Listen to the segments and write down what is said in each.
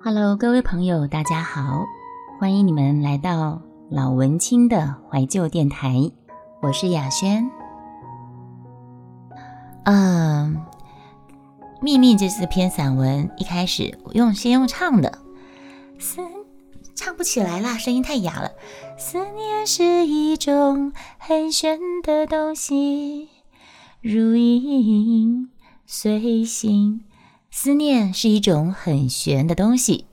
Hello，各位朋友，大家好，欢迎你们来到老文青的怀旧电台，我是雅轩。嗯，《秘密》这是篇散文，一开始我用先用唱的，思唱不起来啦，声音太哑了。思念是一种很玄的东西，如影随形。思念是一种很玄的东西，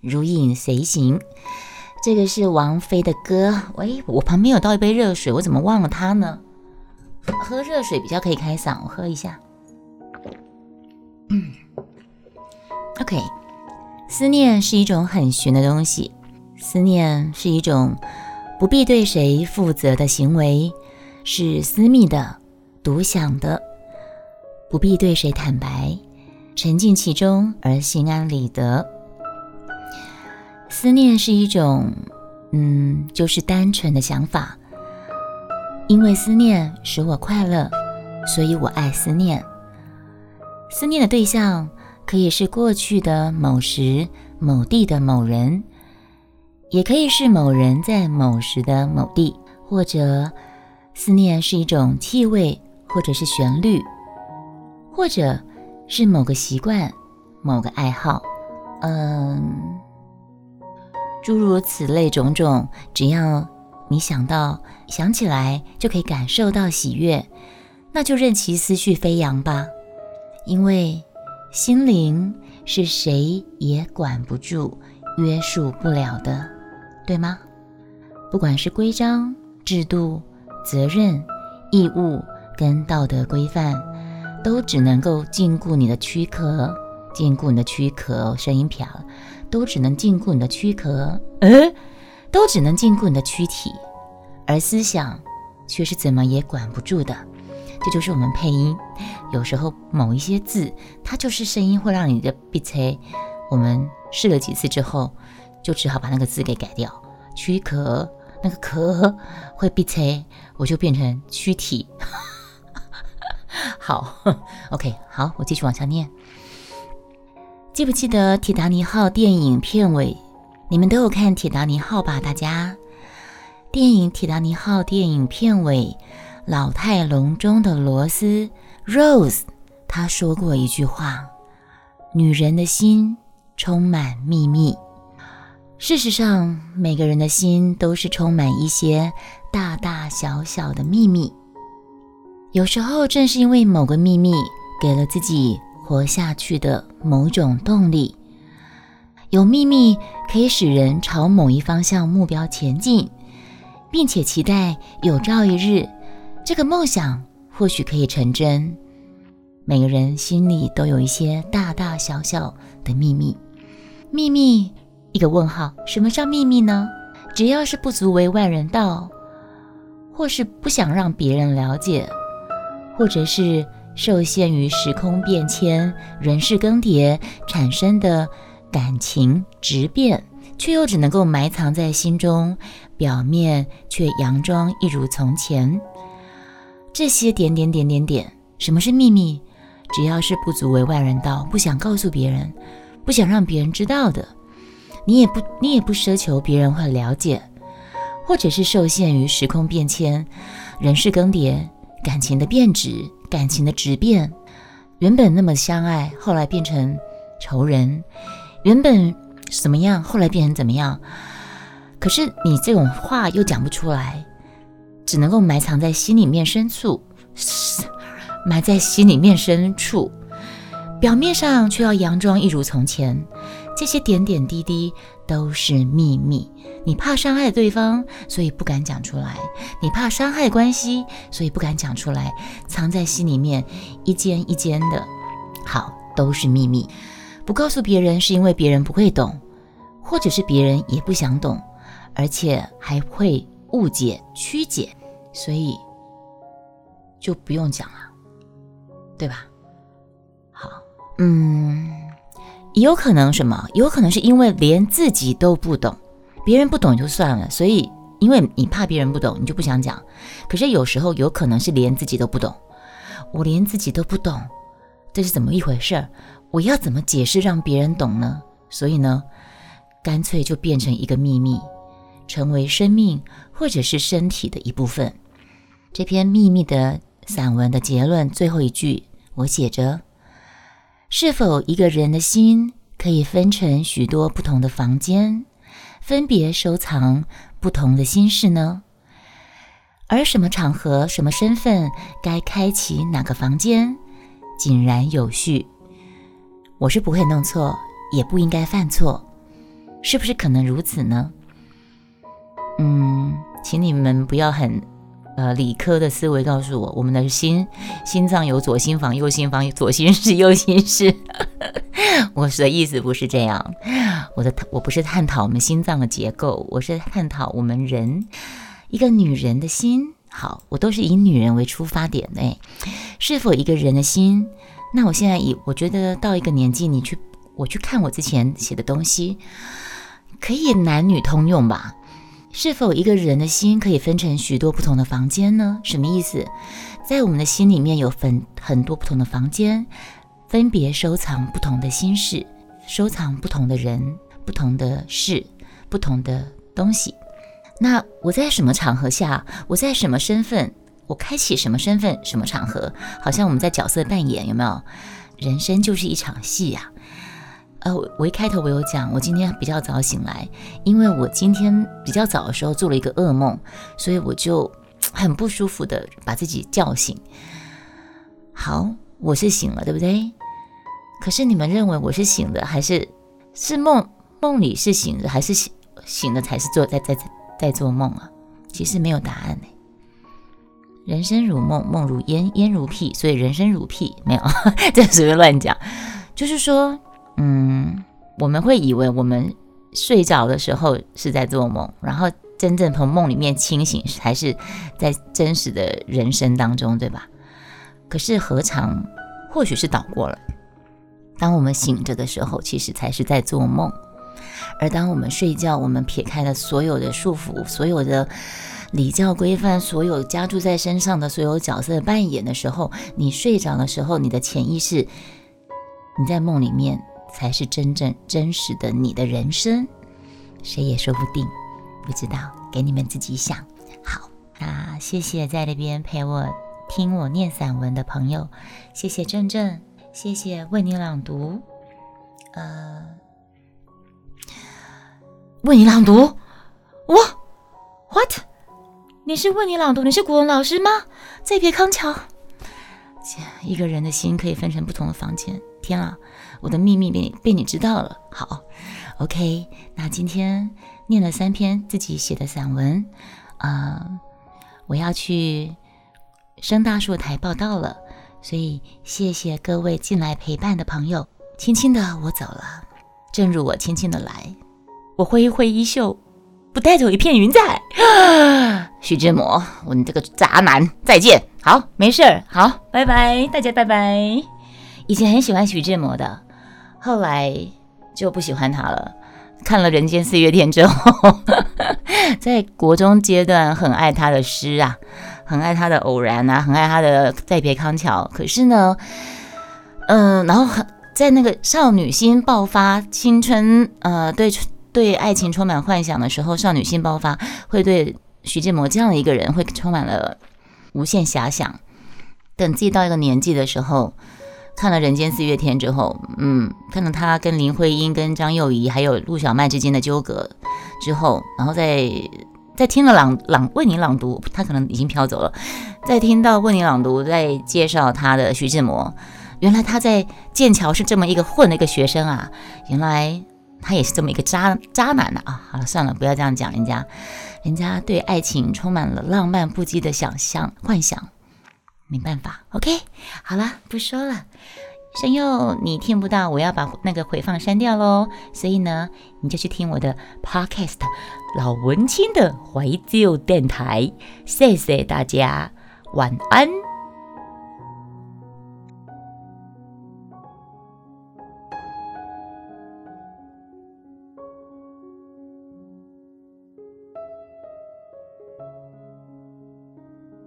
如影随形。这个是王菲的歌。喂，我旁边有倒一杯热水，我怎么忘了它呢？喝热水比较可以开嗓，我喝一下。，OK。思念是一种很玄的东西，思念是一种不必对谁负责的行为，是私密的、独享的，不必对谁坦白。沉浸其中而心安理得。思念是一种，嗯，就是单纯的想法。因为思念使我快乐，所以我爱思念。思念的对象可以是过去的某时某地的某人，也可以是某人在某时的某地，或者思念是一种气味，或者是旋律，或者。是某个习惯，某个爱好，嗯，诸如此类种种，只要你想到、想起来，就可以感受到喜悦，那就任其思绪飞扬吧。因为心灵是谁也管不住、约束不了的，对吗？不管是规章制度、责任、义务跟道德规范。都只能够禁锢你的躯壳，禁锢你的躯壳，声音飘，都只能禁锢你的躯壳，呃，都只能禁锢你的躯体，而思想却是怎么也管不住的。这就是我们配音，有时候某一些字，它就是声音会让你的闭塞。我们试了几次之后，就只好把那个字给改掉，躯壳那个壳会闭塞，我就变成躯体。好，OK，好，我继续往下念。记不记得《铁达尼号》电影片尾？你们都有看《铁达尼号》吧？大家，电影《铁达尼号》电影片尾，老态龙钟的罗斯 Rose，他说过一句话：“女人的心充满秘密。”事实上，每个人的心都是充满一些大大小小的秘密。有时候，正是因为某个秘密，给了自己活下去的某种动力。有秘密可以使人朝某一方向目标前进，并且期待有朝一日，这个梦想或许可以成真。每个人心里都有一些大大小小的秘密。秘密，一个问号，什么叫秘密呢？只要是不足为外人道，或是不想让别人了解。或者是受限于时空变迁、人事更迭产生的感情质变，却又只能够埋藏在心中，表面却佯装一如从前。这些点点点点点，什么是秘密？只要是不足为外人道，不想告诉别人，不想让别人知道的，你也不你也不奢求别人会了解，或者是受限于时空变迁、人事更迭。感情的变质，感情的质变，原本那么相爱，后来变成仇人；原本怎么样，后来变成怎么样？可是你这种话又讲不出来，只能够埋藏在心里面深处，埋在心里面深处，表面上却要佯装一如从前。这些点点滴滴都是秘密，你怕伤害对方，所以不敢讲出来；你怕伤害关系，所以不敢讲出来，藏在心里面一间一间的。好，都是秘密，不告诉别人是因为别人不会懂，或者是别人也不想懂，而且还会误解曲解，所以就不用讲了，对吧？好，嗯。也有可能什么？有可能是因为连自己都不懂，别人不懂就算了，所以因为你怕别人不懂，你就不想讲。可是有时候有可能是连自己都不懂，我连自己都不懂，这是怎么一回事儿？我要怎么解释让别人懂呢？所以呢，干脆就变成一个秘密，成为生命或者是身体的一部分。这篇秘密的散文的结论最后一句，我写着：是否一个人的心可以分成许多不同的房间，分别收藏不同的心事呢？而什么场合、什么身份该开启哪个房间，井然有序。我是不会弄错，也不应该犯错，是不是可能如此呢？嗯，请你们不要很呃理科的思维告诉我，我们的心心脏有左心房、右心房，左心室、右心室。我的意思不是这样，我的我不是探讨我们心脏的结构，我是探讨我们人。一个女人的心，好，我都是以女人为出发点的。是否一个人的心？那我现在以我觉得到一个年纪，你去我去看我之前写的东西，可以男女通用吧？是否一个人的心可以分成许多不同的房间呢？什么意思？在我们的心里面有分很多不同的房间，分别收藏不同的心事，收藏不同的人、不同的事、不同的东西。那我在什么场合下，我在什么身份，我开启什么身份，什么场合，好像我们在角色扮演，有没有？人生就是一场戏呀。呃，我一开头我有讲，我今天比较早醒来，因为我今天比较早的时候做了一个噩梦，所以我就很不舒服的把自己叫醒。好，我是醒了，对不对？可是你们认为我是醒的，还是是梦？梦里是醒的，还是醒醒的才是做在在在？做梦啊，其实没有答案呢。人生如梦，梦如烟，烟如屁，所以人生如屁没有，这随便乱讲。就是说，嗯，我们会以为我们睡着的时候是在做梦，然后真正从梦里面清醒，才是在真实的人生当中，对吧？可是何尝，或许是倒过了。当我们醒着的时候，其实才是在做梦。而当我们睡觉，我们撇开了所有的束缚，所有的礼教规范，所有加注在身上的所有角色扮演的时候，你睡着的时候，你的潜意识，你在梦里面才是真正真实的你的人生，谁也说不定，不知道，给你们自己想。好，那谢谢在那边陪我听我念散文的朋友，谢谢正正，谢谢为你朗读，呃。为你朗读，我，what？你是为你朗读？你是古文老师吗？再别康桥。一个人的心可以分成不同的房间。天啊，我的秘密被你被你知道了。好，OK。那今天念了三篇自己写的散文，啊，我要去升大树台报道了。所以谢谢各位进来陪伴的朋友。轻轻的我走了，正如我轻轻的来。我挥一挥衣袖，不带走一片云彩。徐志摩，我你这个渣男，再见。好，没事儿，好，拜拜，大家拜拜。以前很喜欢徐志摩的，后来就不喜欢他了。看了《人间四月天》之后，在国中阶段很爱他的诗啊，很爱他的偶然啊，很爱他的再别康桥。可是呢，嗯，然后很在那个少女心爆发，青春，呃，对。对爱情充满幻想的时候，少女心爆发，会对徐志摩这样的一个人会充满了无限遐想。等自己到一个年纪的时候，看了《人间四月天》之后，嗯，看到他跟林徽因、跟张幼仪还有陆小曼之间的纠葛之后，然后再再听了朗朗为你朗读，他可能已经飘走了。再听到为你朗读，再介绍他的徐志摩，原来他在剑桥是这么一个混的一个学生啊，原来。他也是这么一个渣渣男呢啊！好了，算了，不要这样讲人家，人家对爱情充满了浪漫不羁的想象幻想，没办法。OK，好了，不说了。声佑，你听不到，我要把那个回放删掉喽。所以呢，你就去听我的 Podcast《老文青的怀旧电台》。谢谢大家，晚安。